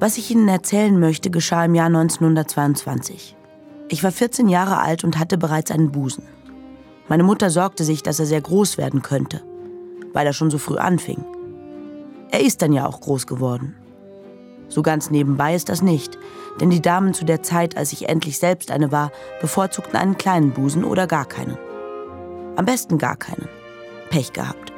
Was ich Ihnen erzählen möchte, geschah im Jahr 1922. Ich war 14 Jahre alt und hatte bereits einen Busen. Meine Mutter sorgte sich, dass er sehr groß werden könnte, weil er schon so früh anfing. Er ist dann ja auch groß geworden. So ganz nebenbei ist das nicht, denn die Damen zu der Zeit, als ich endlich selbst eine war, bevorzugten einen kleinen Busen oder gar keinen. Am besten gar keinen. Pech gehabt.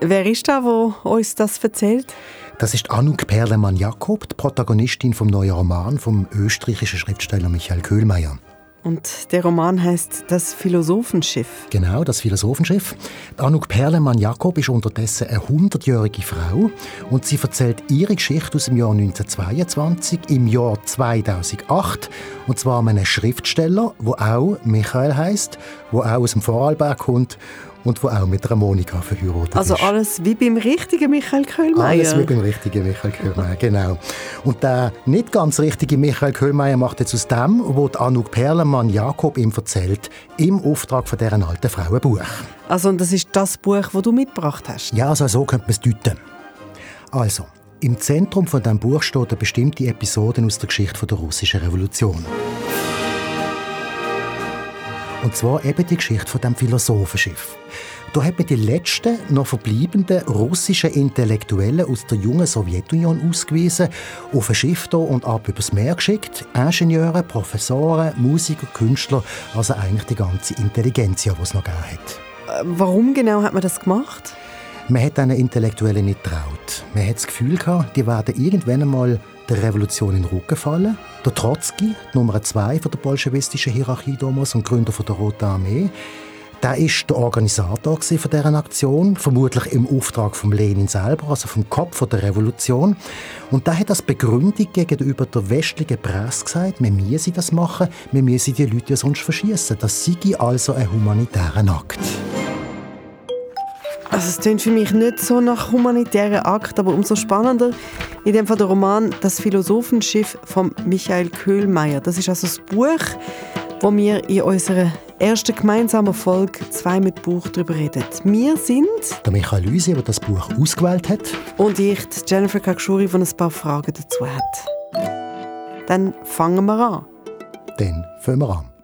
Wer ist da, wo uns das erzählt? Das ist Anouk Perlemann-Jakob, die Protagonistin vom neuen Roman vom österreichischen Schriftsteller Michael Köhlmeier. Und der Roman heißt Das Philosophenschiff. Genau, das Philosophenschiff. Anouk Perlemann-Jakob ist unterdessen eine hundertjährige Frau und sie erzählt ihre Geschichte aus dem Jahr 1922 im Jahr 2008 und zwar einem Schriftsteller, wo auch Michael heißt, wo auch aus dem Vorarlberg kommt und wo auch mit einer Monika verheiratet also ist. Also alles wie beim richtigen Michael Köhlmeier? Alles wie beim richtigen Michael Köhlmeier, genau. Und der nicht ganz richtige Michael Köhlmeier macht jetzt aus dem, was Anouk Perlemann Jakob ihm erzählt, im Auftrag von deren alten Frau ein Buch. Also und das ist das Buch, das du mitgebracht hast? Ja, also so könnte man es deuten. Also, im Zentrum von diesem Buch steht eine bestimmte Episode aus der Geschichte der russischen Revolution. Und zwar eben die Geschichte von dem Philosophenschiff. Da hat man die letzten noch verbleibenden russischen Intellektuellen aus der jungen Sowjetunion ausgewiesen, auf ein Schiff hier und ab übers Meer geschickt. Ingenieure, Professoren, Musiker, Künstler, also eigentlich die ganze Intelligenz, die es noch gegeben hat. Äh, warum genau hat man das gemacht? Man hat diesen Intellektuellen nicht getraut. Man hat das Gefühl gehabt, die werden irgendwann einmal der Revolution in den Rücken fallen. Der Trotzki, Nummer zwei von der bolschewistischen Hierarchie damals und Gründer von der Roten Armee, der ist der Organisator von dieser Aktion, vermutlich im Auftrag von Lenin selber, also vom Kopf der Revolution. Und der hat als Begründung gegenüber der westlichen Presse gesagt, wir müssen das machen, wir müssen die Leute ja sonst verschießen. Das sei also ein humanitärer Akt. Also es klingt für mich nicht so nach humanitären Akt, aber umso spannender in dem Fall der Roman «Das Philosophenschiff» von Michael Köhlmeier. Das ist also das Buch, wo wir in unserer ersten gemeinsamen Folge «Zwei mit Buch» darüber reden. Wir sind... Der Michael Luisi, der das Buch ausgewählt hat. Und ich, Jennifer Kakshuri, die ein paar Fragen dazu hat. Dann fangen wir an. Dann fangen wir an.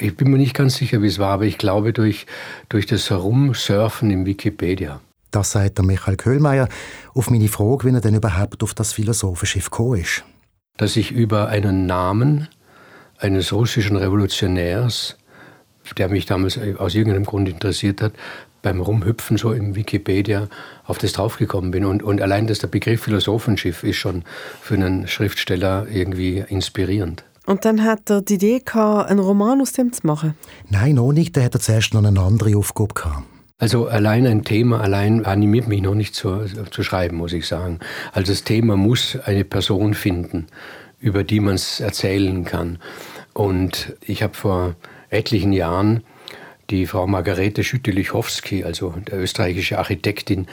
Ich bin mir nicht ganz sicher, wie es war, aber ich glaube durch, durch das Herumsurfen im Wikipedia. Das sagt der Michael Köhlmeier auf meine Frage, wie er denn überhaupt auf das Philosophenschiff gekommen ist. Dass ich über einen Namen eines russischen Revolutionärs, der mich damals aus irgendeinem Grund interessiert hat, beim Rumhüpfen so im Wikipedia auf das draufgekommen bin. Und, und allein dass der Begriff Philosophenschiff ist schon für einen Schriftsteller irgendwie inspirierend. Und dann hat er die Idee gehabt, einen Roman aus dem zu machen? Nein, noch nicht. Er hat zuerst noch eine andere Aufgabe gehabt. Also allein ein Thema allein animiert mich noch nicht zu, zu schreiben, muss ich sagen. Also das Thema muss eine Person finden, über die man es erzählen kann. Und ich habe vor etlichen Jahren die Frau Margarete Schütte-Lichowski, also der österreichische Architektin,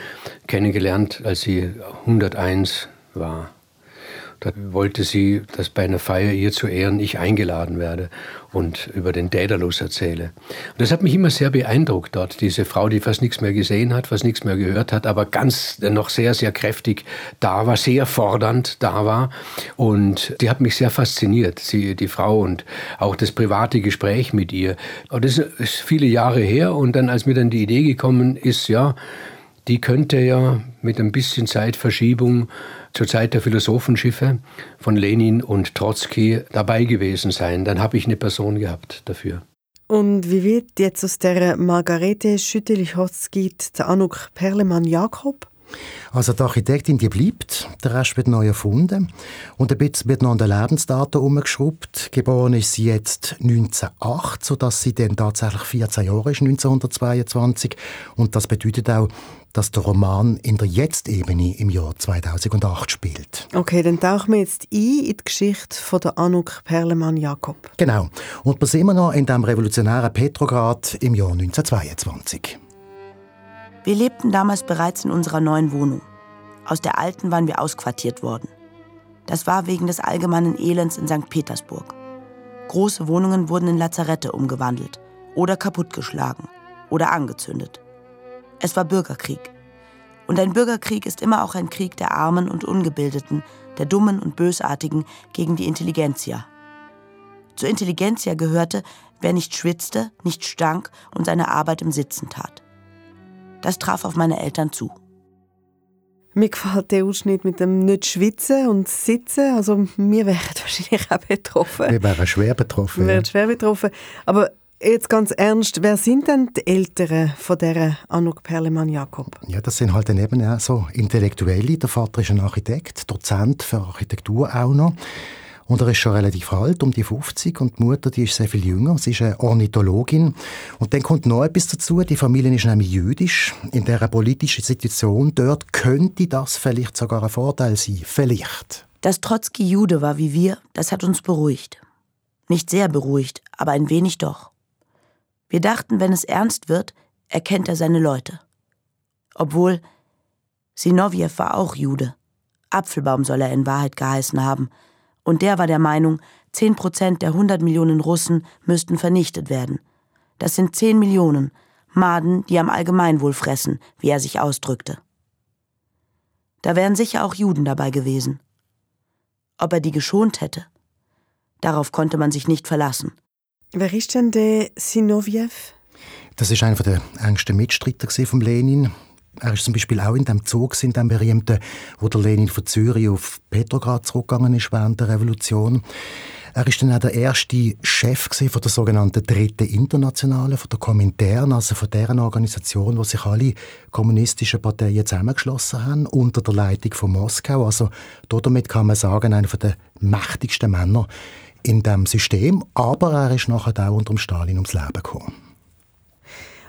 kennengelernt, als sie 101 war. Da wollte sie, dass bei einer Feier ihr zu Ehren ich eingeladen werde und über den Daedalus erzähle. Und das hat mich immer sehr beeindruckt dort, diese Frau, die fast nichts mehr gesehen hat, fast nichts mehr gehört hat, aber ganz noch sehr, sehr kräftig da war, sehr fordernd da war. Und die hat mich sehr fasziniert, sie, die Frau und auch das private Gespräch mit ihr. Und das ist viele Jahre her und dann, als mir dann die Idee gekommen ist, ja, die könnte ja mit ein bisschen Zeitverschiebung zur Zeit der Philosophenschiffe von Lenin und Trotzki dabei gewesen sein. Dann habe ich eine Person gehabt dafür. Und wie wird jetzt aus der Margarete Schütte-Lichowski der Anuk Perlemann-Jakob? Also die Architektin, die bleibt, der Rest wird neu erfunden und ein bisschen wird noch an den Lebensdaten umgeschraubt. Geboren ist sie jetzt 1908, sodass sie dann tatsächlich 14 Jahre ist, 1922 und das bedeutet auch, dass der Roman in der Jetzt-Ebene im Jahr 2008 spielt. Okay, dann tauchen wir jetzt ein in die Geschichte von der Anuk Perlemann-Jakob. Genau. Und wir sind immer noch in dem revolutionären Petrograd im Jahr 1922. Wir lebten damals bereits in unserer neuen Wohnung. Aus der alten waren wir ausquartiert worden. Das war wegen des allgemeinen Elends in St. Petersburg. Große Wohnungen wurden in Lazarette umgewandelt oder kaputtgeschlagen oder angezündet. Es war Bürgerkrieg. Und ein Bürgerkrieg ist immer auch ein Krieg der Armen und Ungebildeten, der Dummen und Bösartigen gegen die Intelligenzia. Zur Intelligenzia gehörte, wer nicht schwitzte, nicht stank und seine Arbeit im Sitzen tat. Das traf auf meine Eltern zu. Mir gefällt der Ausschnitt mit dem nicht schwitzen und sitzen. Also wir wären wahrscheinlich auch betroffen. Wir wären schwer betroffen. Wir wären schwer betroffen. Aber jetzt ganz ernst, wer sind denn die Eltern von dieser Anuk Perlemann-Jakob? Ja, das sind halt dann eben auch so Intellektuelle. Der Vater ist ein Architekt, Dozent für Architektur auch noch. Und er ist schon relativ alt, um die 50, und die Mutter, die ist sehr viel jünger. Sie ist eine Ornithologin. Und dann kommt noch etwas dazu. Die Familie ist nämlich jüdisch. In dieser politischen Situation dort könnte das vielleicht sogar ein Vorteil sein. Vielleicht. Dass Trotzki Jude war wie wir, das hat uns beruhigt. Nicht sehr beruhigt, aber ein wenig doch. Wir dachten, wenn es ernst wird, erkennt er seine Leute. Obwohl, Sinowjew war auch Jude. Apfelbaum soll er in Wahrheit geheißen haben – und der war der Meinung, 10 Prozent der 100 Millionen Russen müssten vernichtet werden. Das sind 10 Millionen, Maden, die am Allgemeinwohl fressen, wie er sich ausdrückte. Da wären sicher auch Juden dabei gewesen. Ob er die geschont hätte? Darauf konnte man sich nicht verlassen. Wer ist denn der Sinowjew? Das ist einer der engsten Mitstreiter von Lenin. Er ist zum Beispiel auch in dem Zug, in dem berühmten, wo der Lenin von Zürich auf Petrograd zurückgegangen ist während der Revolution. Er ist dann auch der erste Chef von der sogenannten Dritten Internationale, von der Komintern, also von deren Organisation, wo sich alle kommunistischen Parteien zusammengeschlossen haben, unter der Leitung von Moskau. Also damit kann man sagen, einer der mächtigsten Männer in dem System. Aber er ist nachher auch unter Stalin ums Leben gekommen.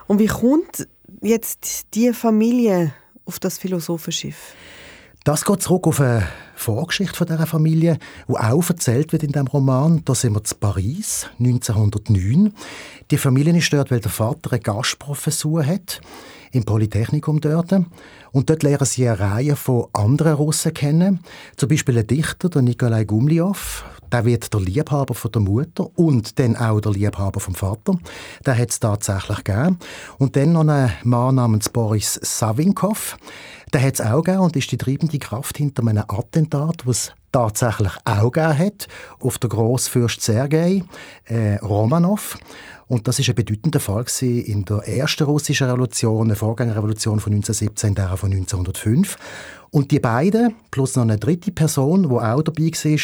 Und wie kommt jetzt die Familie auf das Philosophenschiff? Das geht zurück auf eine Vorgeschichte von dieser Familie, die auch erzählt wird in dem Roman. Da sind wir zu Paris, 1909. Die Familie ist dort, weil der Vater eine Gastprofessur hat im Polytechnikum dort. Und dort lernen sie eine Reihe von anderen Russen kennen. Zum Beispiel ein Dichter, der Nikolai Gumliow. Der wird der Liebhaber von der Mutter und dann auch der Liebhaber vom Vater. Der hat es tatsächlich gegeben. Und dann noch ein Mann namens Boris Savinkov. Der hat es auch gegeben und ist die treibende Kraft hinter einem Attentat, was tatsächlich auch gegeben hat, auf den Grossfürst Sergei äh, Romanov. Und das ist ein bedeutender Fall in der ersten russischen Revolution, der Vorgängerrevolution von 1917, der von 1905. Und die beiden, plus noch eine dritte Person, die auch dabei war,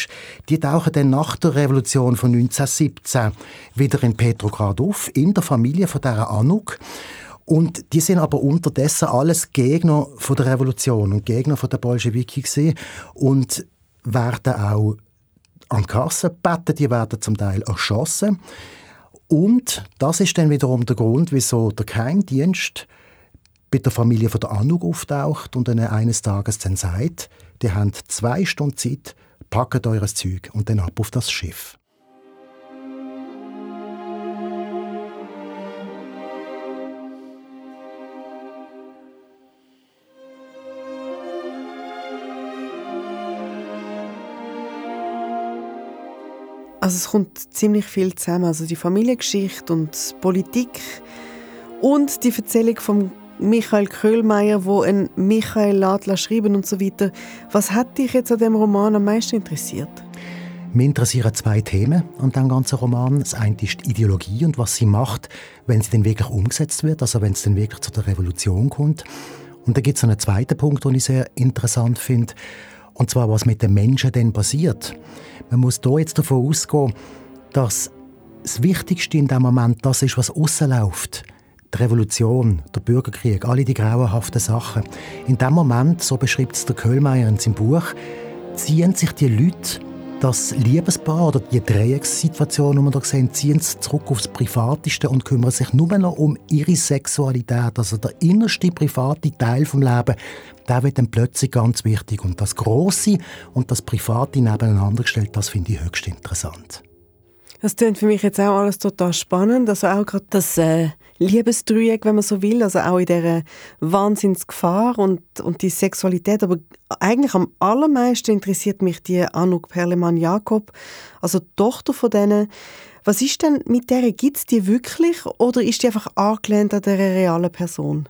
die tauchen dann nach der Revolution von 1917 wieder in Petrograd auf, in der Familie von dieser Anuk. Und die sind aber unterdessen alles Gegner von der Revolution und Gegner von der Bolschewiki gewesen und werden auch an die Kasse gebeten, die werden zum Teil erschossen. Und das ist dann wiederum der Grund, wieso der Geheimdienst bei der Familie von der Anuk auftaucht und ihnen eines Tages dann sagt, die haben zwei Stunden Zeit, packt eures Zeug und dann ab auf das Schiff. Also es kommt ziemlich viel zusammen. Also die Familiengeschichte und Politik und die Erzählung von Michael Köhlmeier, wo ein Michael Ladler schreiben und so weiter. Was hat dich jetzt an dem Roman am meisten interessiert? Mich interessieren zwei Themen an dem ganzen Roman. Das eine ist die Ideologie und was sie macht, wenn sie dann wirklich umgesetzt wird, also wenn es dann wirklich zu der Revolution kommt. Und da gibt es einen zweiten Punkt, den ich sehr interessant finde, und zwar was mit den Menschen denn passiert. Man muss hier jetzt davon ausgehen, dass das Wichtigste in dem Moment das ist, was aussen läuft. Die Revolution, der Bürgerkrieg, alle die grauenhaften Sachen. In dem Moment, so beschreibt es der Köhlmeier in seinem Buch, ziehen sich die Leute das Liebespaar oder die Dreieckssituation, die wir hier sehen, ziehen sie zurück aufs Privateste und kümmern sich nur noch um ihre Sexualität. Also der innerste private Teil vom Leben, der wird dann plötzlich ganz wichtig. Und das Große und das Private nebeneinander gestellt, das finde ich höchst interessant. Das klingt für mich jetzt auch alles total spannend. Also auch gerade das äh, Liebesdreieck, wenn man so will, also auch in dieser Wahnsinnsgefahr und, und die Sexualität. Aber eigentlich am allermeisten interessiert mich die Anouk Perlemann-Jakob, also die Tochter von denen. Was ist denn mit der? Gibt es die wirklich oder ist die einfach angelehnt an dieser realen Person?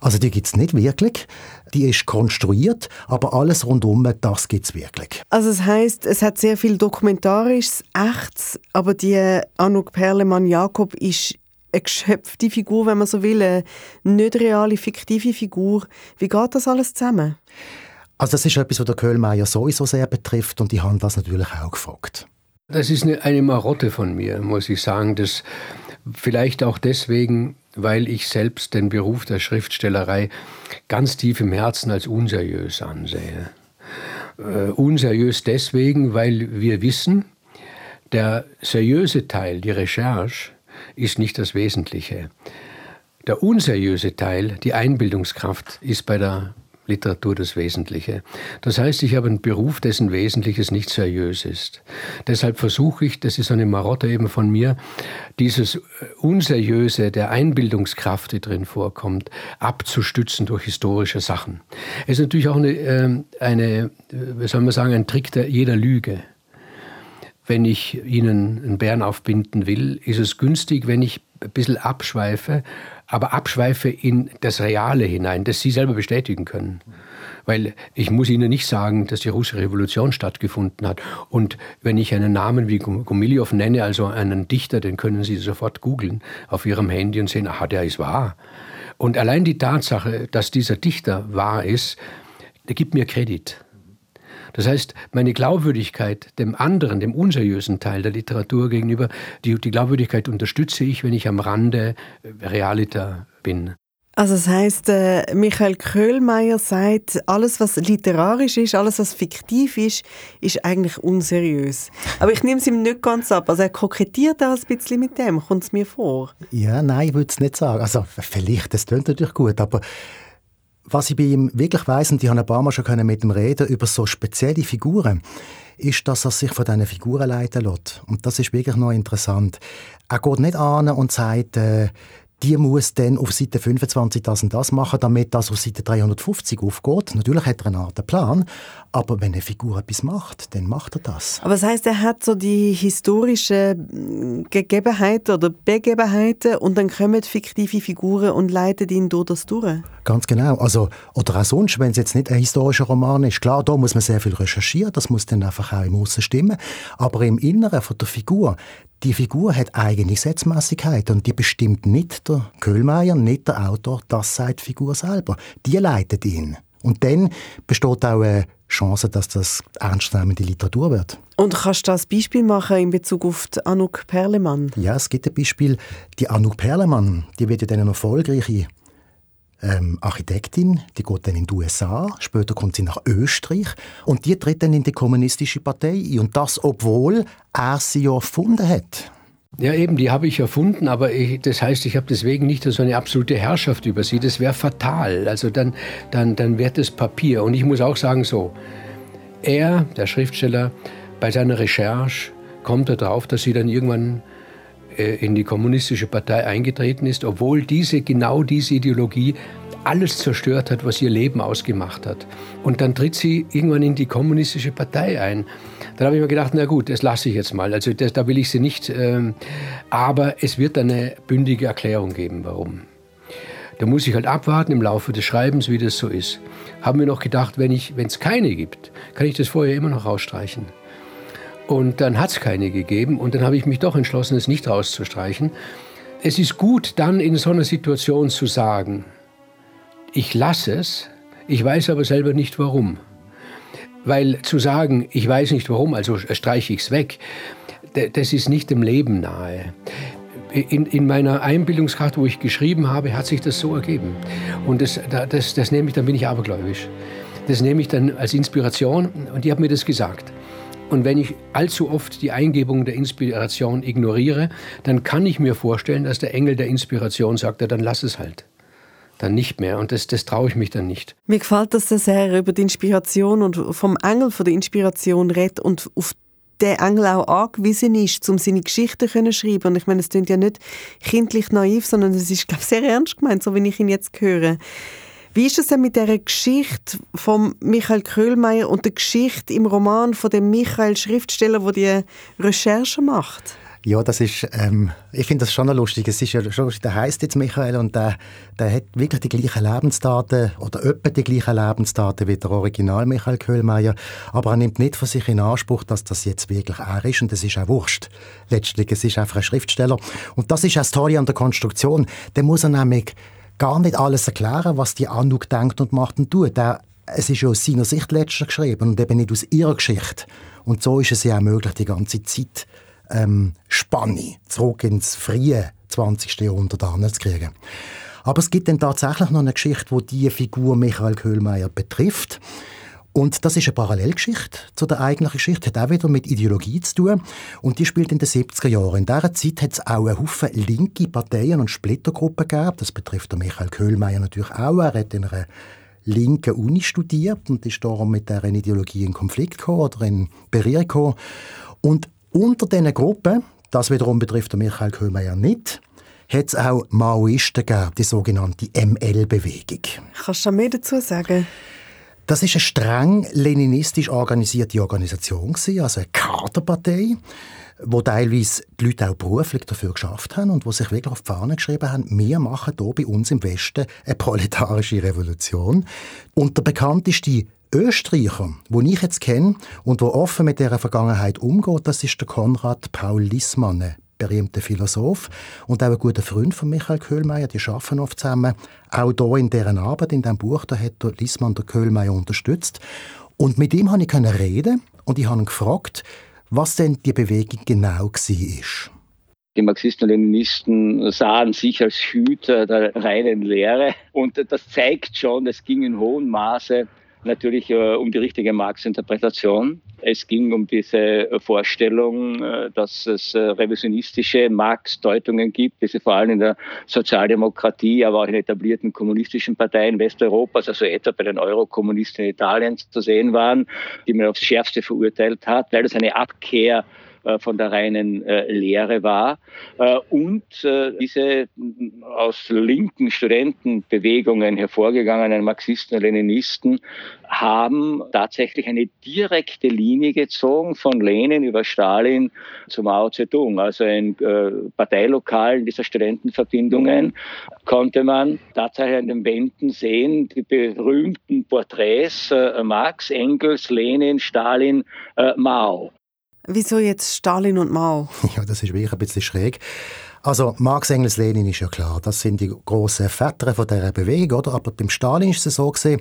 Also die gibt es nicht wirklich, die ist konstruiert, aber alles rundum, das gibt es wirklich. Also es heißt, es hat sehr viel Dokumentarisches, Echtes, aber die Anouk Perlemann-Jakob ist eine geschöpfte Figur, wenn man so will, eine nicht reale, fiktive Figur. Wie geht das alles zusammen? Also das ist etwas, was der Köhlmeier sowieso sehr betrifft und ich habe das natürlich auch gefragt. Das ist eine, eine Marotte von mir, muss ich sagen. Das vielleicht auch deswegen, weil ich selbst den Beruf der Schriftstellerei ganz tief im Herzen als unseriös ansehe. Uh, unseriös deswegen, weil wir wissen, der seriöse Teil, die Recherche, ist nicht das Wesentliche. Der unseriöse Teil, die Einbildungskraft, ist bei der Literatur das Wesentliche. Das heißt, ich habe einen Beruf, dessen Wesentliches nicht seriös ist. Deshalb versuche ich, das ist eine Marotte eben von mir, dieses Unseriöse der Einbildungskraft, die drin vorkommt, abzustützen durch historische Sachen. Es ist natürlich auch eine, ähm, eine wie soll man sagen, ein Trick der, jeder Lüge. Wenn ich Ihnen einen Bären aufbinden will, ist es günstig, wenn ich ein bisschen abschweife aber abschweife in das Reale hinein, das Sie selber bestätigen können. Weil ich muss Ihnen nicht sagen, dass die russische Revolution stattgefunden hat. Und wenn ich einen Namen wie Gumilev nenne, also einen Dichter, den können Sie sofort googeln auf Ihrem Handy und sehen, aha, der ist wahr. Und allein die Tatsache, dass dieser Dichter wahr ist, der gibt mir Kredit. Das heißt, meine Glaubwürdigkeit dem anderen, dem unseriösen Teil der Literatur gegenüber, die, die Glaubwürdigkeit unterstütze ich, wenn ich am Rande äh, realiter bin. Also das heißt, äh, Michael Köhlmeier sagt, alles was literarisch ist, alles was fiktiv ist, ist eigentlich unseriös. Aber ich nehme es ihm nicht ganz ab. Also er kokettiert auch ein bisschen mit dem, kommt es mir vor? Ja, nein, ich würde es nicht sagen. Also vielleicht, das klingt natürlich gut, aber was ich bei ihm wirklich weiss, und ich habe ein paar Mal schon mit ihm reden über so spezielle Figuren, ist, dass er sich von diesen Figuren leiten lässt. Und das ist wirklich noch interessant. Er geht nicht an und sagt, äh, die muss dann auf Seite 25 das und das machen, damit das auf Seite 350 aufgeht. Natürlich hat er eine Art Plan, aber wenn eine Figur etwas macht, dann macht er das. Aber das heißt, er hat so die historischen Gegebenheiten oder Begebenheiten und dann kommen fiktive Figuren und leiten ihn durch das durch? Ganz genau. Also, oder auch sonst, wenn es jetzt nicht ein historischer Roman ist. Klar, da muss man sehr viel recherchieren, das muss dann einfach auch im Aussen stimmen. Aber im Inneren von der Figur, die Figur hat eigene Gesetzmäßigkeit und die bestimmt nicht der Köhlmeier, nicht der Autor, das sagt die Figur selber. Die leitet ihn. Und dann besteht auch eine Chance, dass das ernstzunehmende Literatur wird. Und kannst du das Beispiel machen in Bezug auf die Anouk Perlemann? Ja, es gibt ein Beispiel. Die Anouk Perlemann, die wird ja dann eine erfolgreiche ähm, Architektin, die geht dann in die USA, später kommt sie nach Österreich und die tritt dann in die kommunistische Partei ein. Und das, obwohl er sie ja erfunden hat. Ja, eben, die habe ich erfunden, aber ich, das heißt, ich habe deswegen nicht so eine absolute Herrschaft über sie. Das wäre fatal. Also dann, dann, dann wird es Papier. Und ich muss auch sagen, so, er, der Schriftsteller, bei seiner Recherche kommt er darauf, dass sie dann irgendwann in die kommunistische Partei eingetreten ist, obwohl diese genau diese Ideologie alles zerstört hat, was ihr Leben ausgemacht hat. Und dann tritt sie irgendwann in die kommunistische Partei ein. Dann habe ich mir gedacht, na gut, das lasse ich jetzt mal. Also das, da will ich sie nicht. Ähm, aber es wird eine bündige Erklärung geben, warum. Da muss ich halt abwarten im Laufe des Schreibens, wie das so ist. Haben wir noch gedacht, wenn es keine gibt, kann ich das vorher immer noch rausstreichen. Und dann hat es keine gegeben und dann habe ich mich doch entschlossen, es nicht rauszustreichen. Es ist gut, dann in so einer Situation zu sagen, ich lasse es, ich weiß aber selber nicht warum. Weil zu sagen, ich weiß nicht warum, also streiche ich es weg, das ist nicht dem Leben nahe. In, in, meiner Einbildungskraft, wo ich geschrieben habe, hat sich das so ergeben. Und das, das, das nehme ich, dann bin ich abergläubisch. Das nehme ich dann als Inspiration und die haben mir das gesagt. Und wenn ich allzu oft die Eingebung der Inspiration ignoriere, dann kann ich mir vorstellen, dass der Engel der Inspiration sagt, ja, dann lass es halt. Dann nicht mehr. Und das, das traue ich mich dann nicht. Mir gefällt das sehr, über die Inspiration und vom Engel von der Inspiration redet und auf der Engel auch angewiesen ist, um seine Geschichten zu schreiben. Und ich meine, es klingt ja nicht kindlich naiv, sondern es ist, glaube ich, sehr ernst gemeint, so wie ich ihn jetzt höre. Wie ist es denn mit der Geschichte von Michael Köhlmeier und der Geschichte im Roman von dem Michael Schriftsteller, der die Recherche macht? Ja, das ist, ähm, ich finde das schon lustig. Es ist ja schon, der heißt jetzt Michael und der, der hat wirklich die gleichen Lebensdaten oder etwa die gleichen Lebensdaten wie der Original Michael Köhlmeier, aber er nimmt nicht von sich in Anspruch, dass das jetzt wirklich er ist und das ist auch wurscht. Letztlich, es ist einfach ein Schriftsteller und das ist auch das Tolle an der Konstruktion. Der muss er nämlich gar nicht alles erklären, was die Anuk denkt und macht und tut. Der, es ist ja aus seiner Sicht letztlich geschrieben und eben nicht aus ihrer Geschichte. Und so ist es ja auch möglich, die ganze Zeit ähm, Spanne zurück ins frühe 20. Jahrhundert anzukriegen. Aber es gibt dann tatsächlich noch eine Geschichte, die diese Figur Michael Köhlmeier betrifft. Und das ist eine Parallelgeschichte zu der eigentlichen Geschichte, hat auch wieder mit Ideologie zu tun. Und die spielt in den 70er Jahren. In dieser Zeit hat es auch einen Haufen linke Parteien und Splittergruppen gegeben. Das betrifft Michael Köhlmeier natürlich auch. Er hat in einer linken Uni studiert und ist darum mit dieser Ideologie in Konflikt gekommen oder in Berührung gekommen. Und unter diesen Gruppen, das wiederum betrifft Michael Köhlmeier nicht, hat es auch Maoisten gegeben, die sogenannte ML-Bewegung. Kannst du mehr dazu sagen? Das ist eine streng leninistisch organisierte Organisation, also eine Kaderpartei, wo teilweise die Leute auch beruflich dafür geschafft haben und wo sich wirklich auf die Fahne geschrieben haben, wir machen hier bei uns im Westen eine proletarische Revolution. Und der bekannteste Österreicher, den ich jetzt kenne und der offen mit dieser Vergangenheit umgeht, das ist der Konrad Paul Lissmann, berühmter Philosoph und auch ein guter Freund von Michael Köhlmeier. Die arbeiten oft zusammen. Auch hier in deren Arbeit, in diesem Buch, da hat der der Köhlmeier unterstützt. Und mit ihm konnte ich reden und ich habe ihn gefragt, was denn die Bewegung genau war. Die Marxisten und Leninisten sahen sich als Hüter der reinen Lehre. Und das zeigt schon, es ging in hohem Maße natürlich äh, um die richtige Marx-Interpretation. Es ging um diese Vorstellung, äh, dass es äh, revisionistische Marx-Deutungen gibt, die sie vor allem in der Sozialdemokratie, aber auch in etablierten kommunistischen Parteien Westeuropas, also etwa bei den Eurokommunisten in Italien zu sehen waren, die man aufs Schärfste verurteilt hat, weil das eine Abkehr äh, von der reinen äh, Lehre war. Äh, und diese aus linken Studentenbewegungen hervorgegangenen Marxisten und Leninisten haben tatsächlich eine direkte Linie gezogen von Lenin über Stalin zu Mao Zedong. Also in Parteilokalen dieser Studentenverbindungen konnte man tatsächlich an den Wänden sehen, die berühmten Porträts Marx, Engels, Lenin, Stalin, Mao. Wieso jetzt Stalin und Mao? Ja, das ist wirklich ein bisschen schräg. Also Marx, Engels, Lenin ist ja klar, das sind die grossen Väter von dieser Bewegung, oder? Aber beim Stalin ist es so gesehen,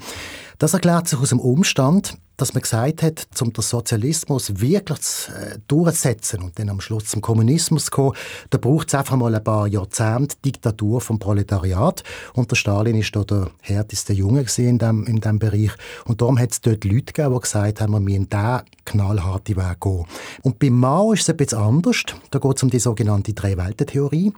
das erklärt sich aus dem Umstand, dass man gesagt hat, um den Sozialismus wirklich äh, durchzusetzen und dann am Schluss zum Kommunismus zu kommen, da braucht es einfach mal ein paar Jahrzehnte Diktatur vom Proletariat. Und der Stalin ist da der härteste Junge in dem, in dem Bereich. Und darum hat es dort Leute gegeben, die gesagt haben, wir müssen diesen knallharten Weg gehen. Und bei Mao ist es bisschen anders. Da geht es um die sogenannte Drei-Welten-Theorie.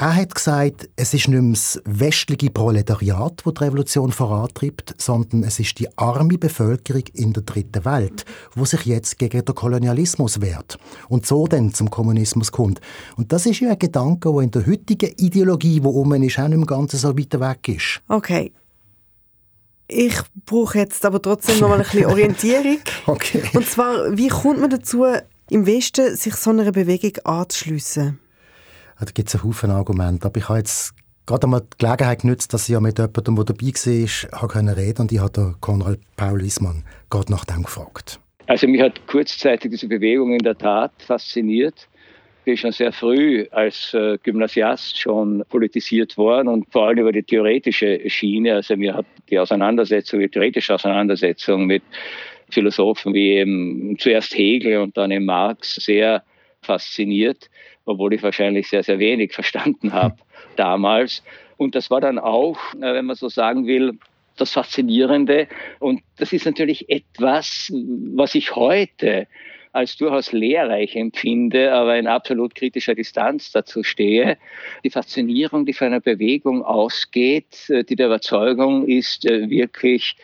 Er hat gesagt, es ist nicht mehr das westliche Proletariat, das die Revolution vorantreibt, sondern es ist die arme Bevölkerung in der dritten Welt, wo sich jetzt gegen den Kolonialismus wehrt und so dann zum Kommunismus kommt. Und das ist ja ein Gedanke, der in der heutigen Ideologie, die um ist, auch nicht im Ganzen so weit weg ist. Okay. Ich brauche jetzt aber trotzdem noch mal ein bisschen Orientierung. okay. Und zwar, wie kommt man dazu, im Westen sich so einer Bewegung anzuschliessen? Da gibt es einen Haufen Argumente. Aber ich habe jetzt gerade einmal die Gelegenheit genutzt, dass ich ja mit jemandem, der dabei war, habe reden und ich habe Konrad Paul Ismann gerade nach dem gefragt. Also mich hat kurzzeitig diese Bewegung in der Tat fasziniert. Ich bin schon sehr früh als äh, Gymnasiast schon politisiert worden und vor allem über die theoretische Schiene. Also mir hat die Auseinandersetzung, die theoretische Auseinandersetzung mit Philosophen wie eben zuerst Hegel und dann eben Marx sehr fasziniert obwohl ich wahrscheinlich sehr, sehr wenig verstanden habe damals. Und das war dann auch, äh, wenn man so sagen will, das Faszinierende. Und das ist natürlich etwas, was ich heute als durchaus lehrreich empfinde, aber in absolut kritischer Distanz dazu stehe. Die Faszinierung, die von einer Bewegung ausgeht, äh, die der Überzeugung ist, äh, wirklich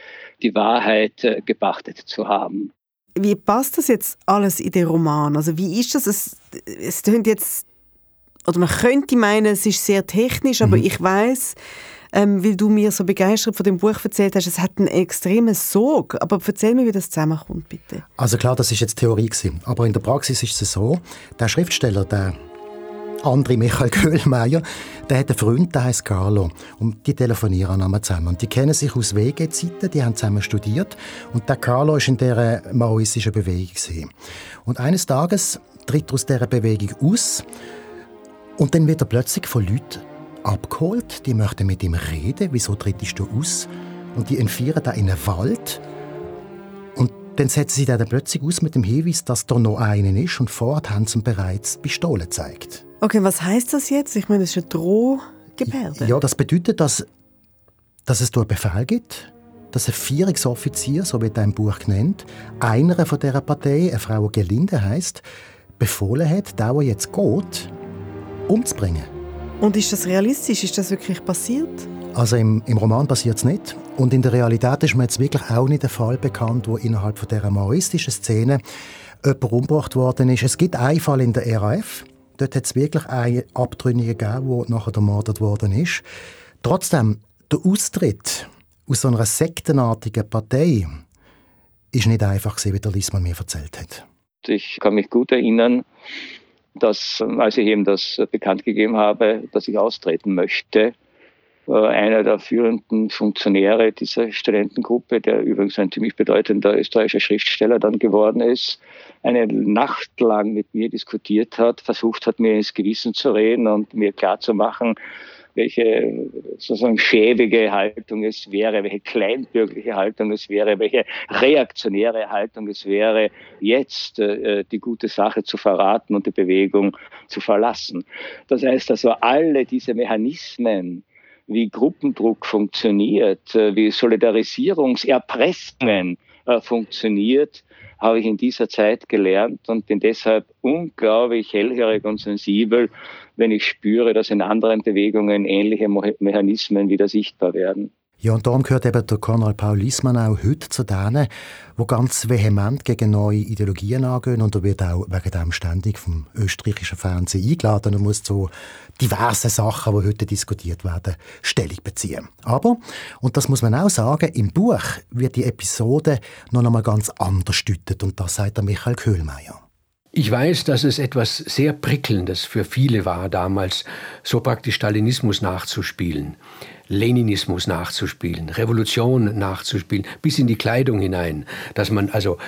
die Wahrheit gepachtet zu haben. Wie passt das jetzt alles in den Roman? Also wie ist das? Es, es klingt jetzt, oder man könnte meinen, es ist sehr technisch, aber mhm. ich weiß, ähm, weil du mir so begeistert von dem Buch erzählt hast, es hat einen extremen Sog. Aber erzähl mir, wie das zusammenkommt, bitte. Also klar, das ist jetzt Theorie gewesen. aber in der Praxis ist es so, der Schriftsteller, der andere Michael Köhlmeier, der hat einen Freund, der heißt Carlo. Und die telefonieren einmal zusammen. Und die kennen sich aus WG-Zeiten, die haben zusammen studiert. Und der Carlo ist in dieser maoistischen Bewegung. Und eines Tages tritt er aus dieser Bewegung aus. Und dann wird er plötzlich von Leuten abgeholt. Die möchten mit ihm reden. Wieso trittst du aus? Und die entführen ihn in einen Wald. Und dann setzen sie dann plötzlich aus mit dem Hinweis, dass da noch einen ist. Und vorher haben sie ihm bereits Pistole gezeigt. Okay, was heißt das jetzt? Ich meine, das ist eine Drohgebärde. Ja, das bedeutet, dass, dass es einen Befehl gibt, dass ein Vierungsoffizier, so wird er im Buch genannt, einer von dieser Partei, eine Frau, Gelinde heißt, befohlen hat, der, der jetzt geht, umzubringen. Und ist das realistisch? Ist das wirklich passiert? Also im, im Roman passiert es nicht. Und in der Realität ist mir jetzt wirklich auch nicht der Fall bekannt, wo innerhalb von dieser maoistischen Szene jemand umgebracht worden ist. Es gibt einen Fall in der RAF, Dort hat es wirklich einen Abtrünnigen gegeben, der nachher ermordet worden ist. Trotzdem, der Austritt aus so einer sektenartigen Partei ist nicht einfach wie der Liesmann mir erzählt hat. Ich kann mich gut erinnern, dass, als ich ihm das bekannt gegeben habe, dass ich austreten möchte, einer der führenden Funktionäre dieser Studentengruppe, der übrigens ein ziemlich bedeutender österreichischer Schriftsteller dann geworden ist, eine Nacht lang mit mir diskutiert hat, versucht hat, mir ins Gewissen zu reden und mir klarzumachen, welche sozusagen schäbige Haltung es wäre, welche kleinbürgerliche Haltung es wäre, welche reaktionäre Haltung es wäre, jetzt äh, die gute Sache zu verraten und die Bewegung zu verlassen. Das heißt also, alle diese Mechanismen, wie Gruppendruck funktioniert, äh, wie Solidarisierungserpressungen äh, funktioniert, habe ich in dieser Zeit gelernt und bin deshalb unglaublich hellhörig und sensibel, wenn ich spüre, dass in anderen Bewegungen ähnliche Mechanismen wieder sichtbar werden. Ja, und darum gehört eben der Konrad Paul Liesmann auch heute zu denen, die ganz vehement gegen neue Ideologien angehen. Und er wird auch wegen dem ständig vom österreichischen Fernsehen eingeladen und muss zu diversen Sachen, die heute diskutiert werden, Stellung beziehen. Aber, und das muss man auch sagen, im Buch wird die Episode noch einmal ganz anders stüttet. Und das sagt der Michael Köhlmeier. Ich weiß, dass es etwas sehr Prickelndes für viele war damals, so praktisch Stalinismus nachzuspielen. Leninismus nachzuspielen, Revolution nachzuspielen, bis in die Kleidung hinein, dass man also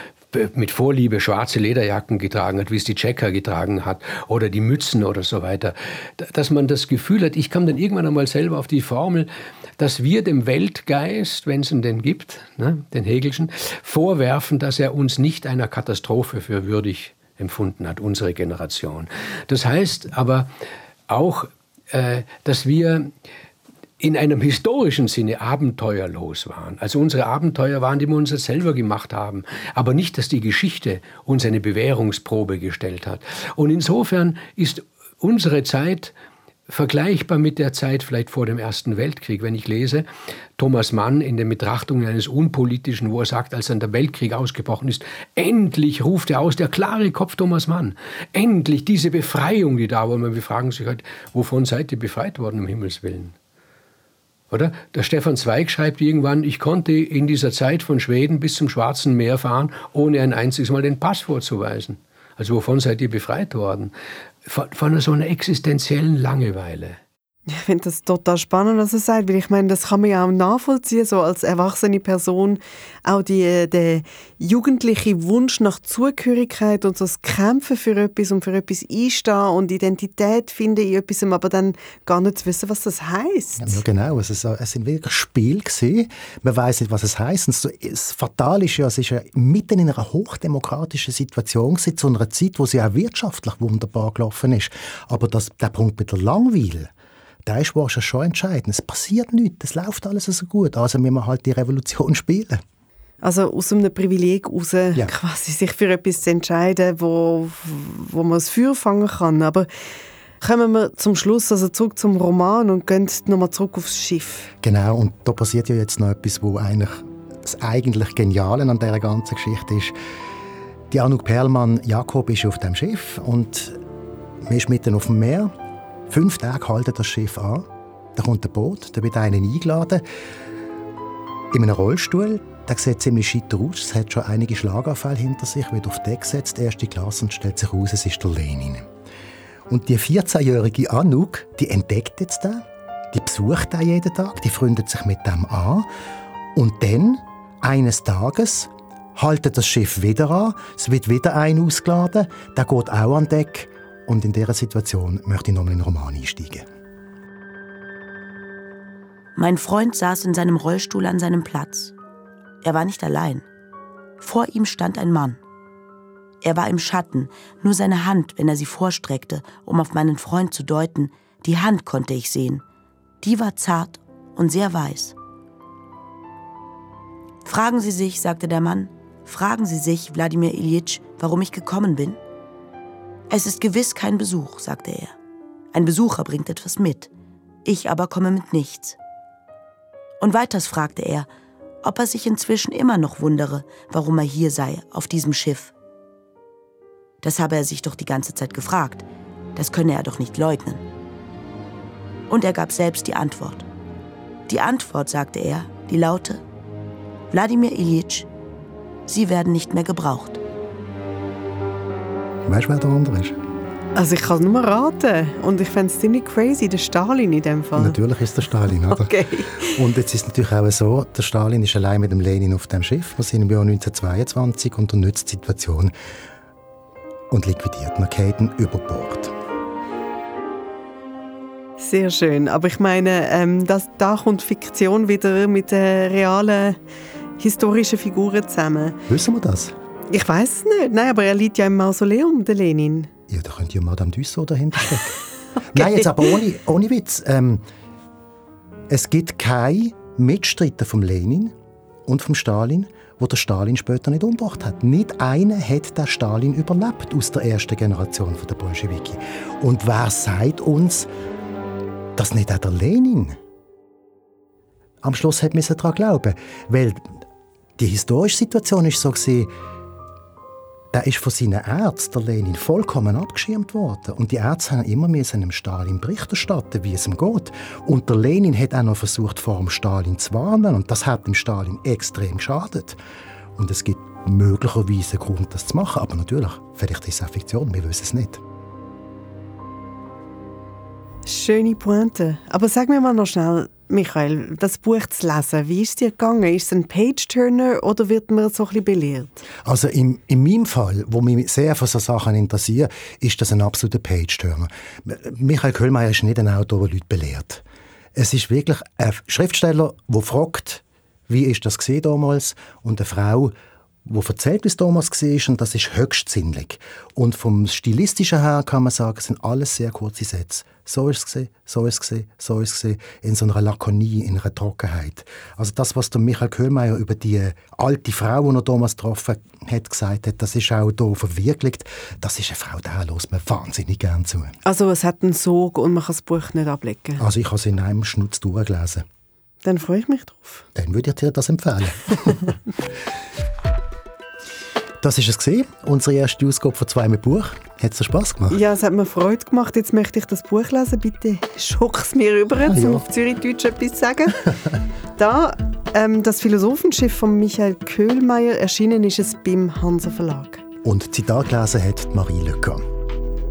mit Vorliebe schwarze Lederjacken getragen hat, wie es die Checker getragen hat, oder die Mützen oder so weiter, dass man das Gefühl hat, ich kam dann irgendwann einmal selber auf die Formel, dass wir dem Weltgeist, wenn es ihn denn gibt, ne, den Hegelschen, vorwerfen, dass er uns nicht einer Katastrophe für würdig empfunden hat, unsere Generation. Das heißt aber auch, äh, dass wir in einem historischen Sinne abenteuerlos waren. Also unsere Abenteuer waren, die wir uns selber gemacht haben, aber nicht, dass die Geschichte uns eine Bewährungsprobe gestellt hat. Und insofern ist unsere Zeit vergleichbar mit der Zeit vielleicht vor dem Ersten Weltkrieg, wenn ich lese Thomas Mann in den Betrachtungen eines Unpolitischen, wo er sagt, als dann der Weltkrieg ausgebrochen ist, endlich ruft er aus, der klare Kopf Thomas Mann, endlich diese Befreiung, die da war. Und wir fragen sich halt, wovon seid ihr befreit worden, um Himmels Willen? Oder? Der Stefan Zweig schreibt irgendwann, ich konnte in dieser Zeit von Schweden bis zum Schwarzen Meer fahren, ohne ein einziges Mal den Pass vorzuweisen. Also wovon seid ihr befreit worden? Von, von so einer existenziellen Langeweile. Ich finde das total spannend, was er sagt, weil ich meine, das kann man ja auch nachvollziehen, so als erwachsene Person, auch die, der jugendliche Wunsch nach Zugehörigkeit und so das Kämpfen für etwas und für etwas einstehen und Identität finden in etwas, aber dann gar nicht zu wissen, was das heisst. Ja, genau, es, ist, es sind wirklich Spiel gewesen. Man weiß nicht, was es heisst. Und das Fatale ist ja, es ist ja mitten in einer hochdemokratischen Situation gewesen, zu einer Zeit, wo sie auch wirtschaftlich wunderbar gelaufen ist. Aber das, der Punkt mit der Langweile, da ist wahrscheinlich schon entscheidend. Es passiert nichts, es läuft alles so gut. Also müssen wir halt die Revolution spielen. Also aus einem Privileg heraus, ja. quasi sich für etwas zu entscheiden, wo, wo man das Feuer fangen kann. Aber kommen wir zum Schluss, also zurück zum Roman und gehen nochmal zurück aufs Schiff. Genau, und da passiert ja jetzt noch etwas, wo eigentlich das eigentlich Geniale an dieser ganzen Geschichte ist. Die Anouk Perlmann Jakob ist auf dem Schiff und man ist mitten auf dem Meer Fünf Tage haltet das Schiff an. da kommt ein Boot, da wird einer eingeladen, in einem Rollstuhl, der sieht ziemlich scheiter aus, es hat schon einige Schlaganfälle hinter sich, wird auf Deck gesetzt, erste Klasse und stellt sich heraus, es ist der Lenin. Und die 14-jährige Anouk, die entdeckt jetzt den, die besucht ihn jeden Tag, die freundet sich mit dem an. Und dann, eines Tages, haltet das Schiff wieder an, es wird wieder ein ausgeladen, der geht auch an Deck und in dieser Situation möchte ich nochmal in den Roman einsteigen. Mein Freund saß in seinem Rollstuhl an seinem Platz. Er war nicht allein. Vor ihm stand ein Mann. Er war im Schatten, nur seine Hand, wenn er sie vorstreckte, um auf meinen Freund zu deuten, die Hand konnte ich sehen. Die war zart und sehr weiß. Fragen Sie sich, sagte der Mann, fragen Sie sich, Wladimir Ilyitsch, warum ich gekommen bin? Es ist gewiss kein Besuch, sagte er. Ein Besucher bringt etwas mit. Ich aber komme mit nichts. Und weiters fragte er, ob er sich inzwischen immer noch wundere, warum er hier sei, auf diesem Schiff. Das habe er sich doch die ganze Zeit gefragt. Das könne er doch nicht leugnen. Und er gab selbst die Antwort. Die Antwort, sagte er, die laute, Wladimir Ilyitsch, Sie werden nicht mehr gebraucht. Weißt du, wer der andere ist? Also ich kann es nur raten. Und ich fände es ziemlich crazy, der Stalin in dem Fall. Natürlich ist der Stalin, oder? Okay. Und jetzt ist es natürlich auch so, der Stalin ist allein mit dem Lenin auf dem Schiff. Wir sind im Jahr 1922 und er nützt die Situation und liquidiert ihn über Bord. Sehr schön. Aber ich meine, ähm, das, da kommt Fiktion wieder mit den realen historischen Figuren zusammen. Wissen wir das? Ich weiß nicht. Nein, aber er liegt ja im Mausoleum, der Lenin. Ja, da könnte ja Madame Dussault dahinter stecken. okay. Nein, jetzt aber ohne, ohne Witz. Ähm, es gibt keinen Mitstreiter vom Lenin und vom Stalin, wo der Stalin später nicht umgebracht hat. Nicht einer hat der Stalin überlebt aus der ersten Generation der Bolschewiki. Und wer sagt uns, dass nicht auch der Lenin am Schluss hat daran glauben Weil die historische Situation ist so gewesen, der ist von seinen Ärzten, der Lenin, vollkommen abgeschirmt worden. Und die Ärzte haben immer mehr seinem Stalin Bericht erstatten, wie es ihm geht. Und der Lenin hat auch noch versucht, vor dem Stalin zu warnen. Und das hat dem Stalin extrem geschadet. Und es gibt möglicherweise einen Grund, das zu machen. Aber natürlich, vielleicht ist es eine Fiktion, wir wissen es nicht. Schöne Pointe. Aber sag mir mal noch schnell, Michael, das Buch zu lesen, wie ist es dir gegangen? Ist es ein Page-Turner oder wird man so ein bisschen belehrt? Also in, in meinem Fall, wo mich sehr für solche Sachen interessiert, ist das ein absoluter Page-Turner. Michael Köhlmeier ist nicht ein Autor, der Leute belehrt. Es ist wirklich ein Schriftsteller, der fragt, wie ist das damals und eine Frau, wo erzählt, wie es damals war, und das ist höchst sinnlich. Und vom Stilistischen her kann man sagen, es sind alles sehr kurze Sätze. So ist es so ist es so ist es in so einer Lakonie, in einer Trockenheit. Also das, was der Michael Köhlmeier über die alte Frau, die er damals getroffen hat, gesagt hat, das ist auch hier verwirklicht. Das ist eine Frau, da lässt man wahnsinnig gern zu. Also es hat einen Sog und man kann das Buch nicht ablegen? Also ich habe es in einem Schnutz durchgelesen. Dann freue ich mich drauf. Dann würde ich dir das empfehlen. Das ist es gesehen, unsere erste Ausgabe von zwei mit Buch. Hat es dir Spass gemacht? Ja, es hat mir Freude gemacht. Jetzt möchte ich das Buch lesen. Bitte schock es mir rüber, um ja. auf Zürichdeutsch etwas zu sagen. da, ähm, das Philosophenschiff von Michael Köhlmeier, erschienen ist es beim Hansa Verlag. Und Zitat gelesen hat Marie Lücker.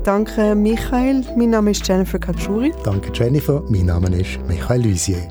Danke Michael, mein Name ist Jennifer Katschuri. Danke Jennifer, mein Name ist Michael Lusier.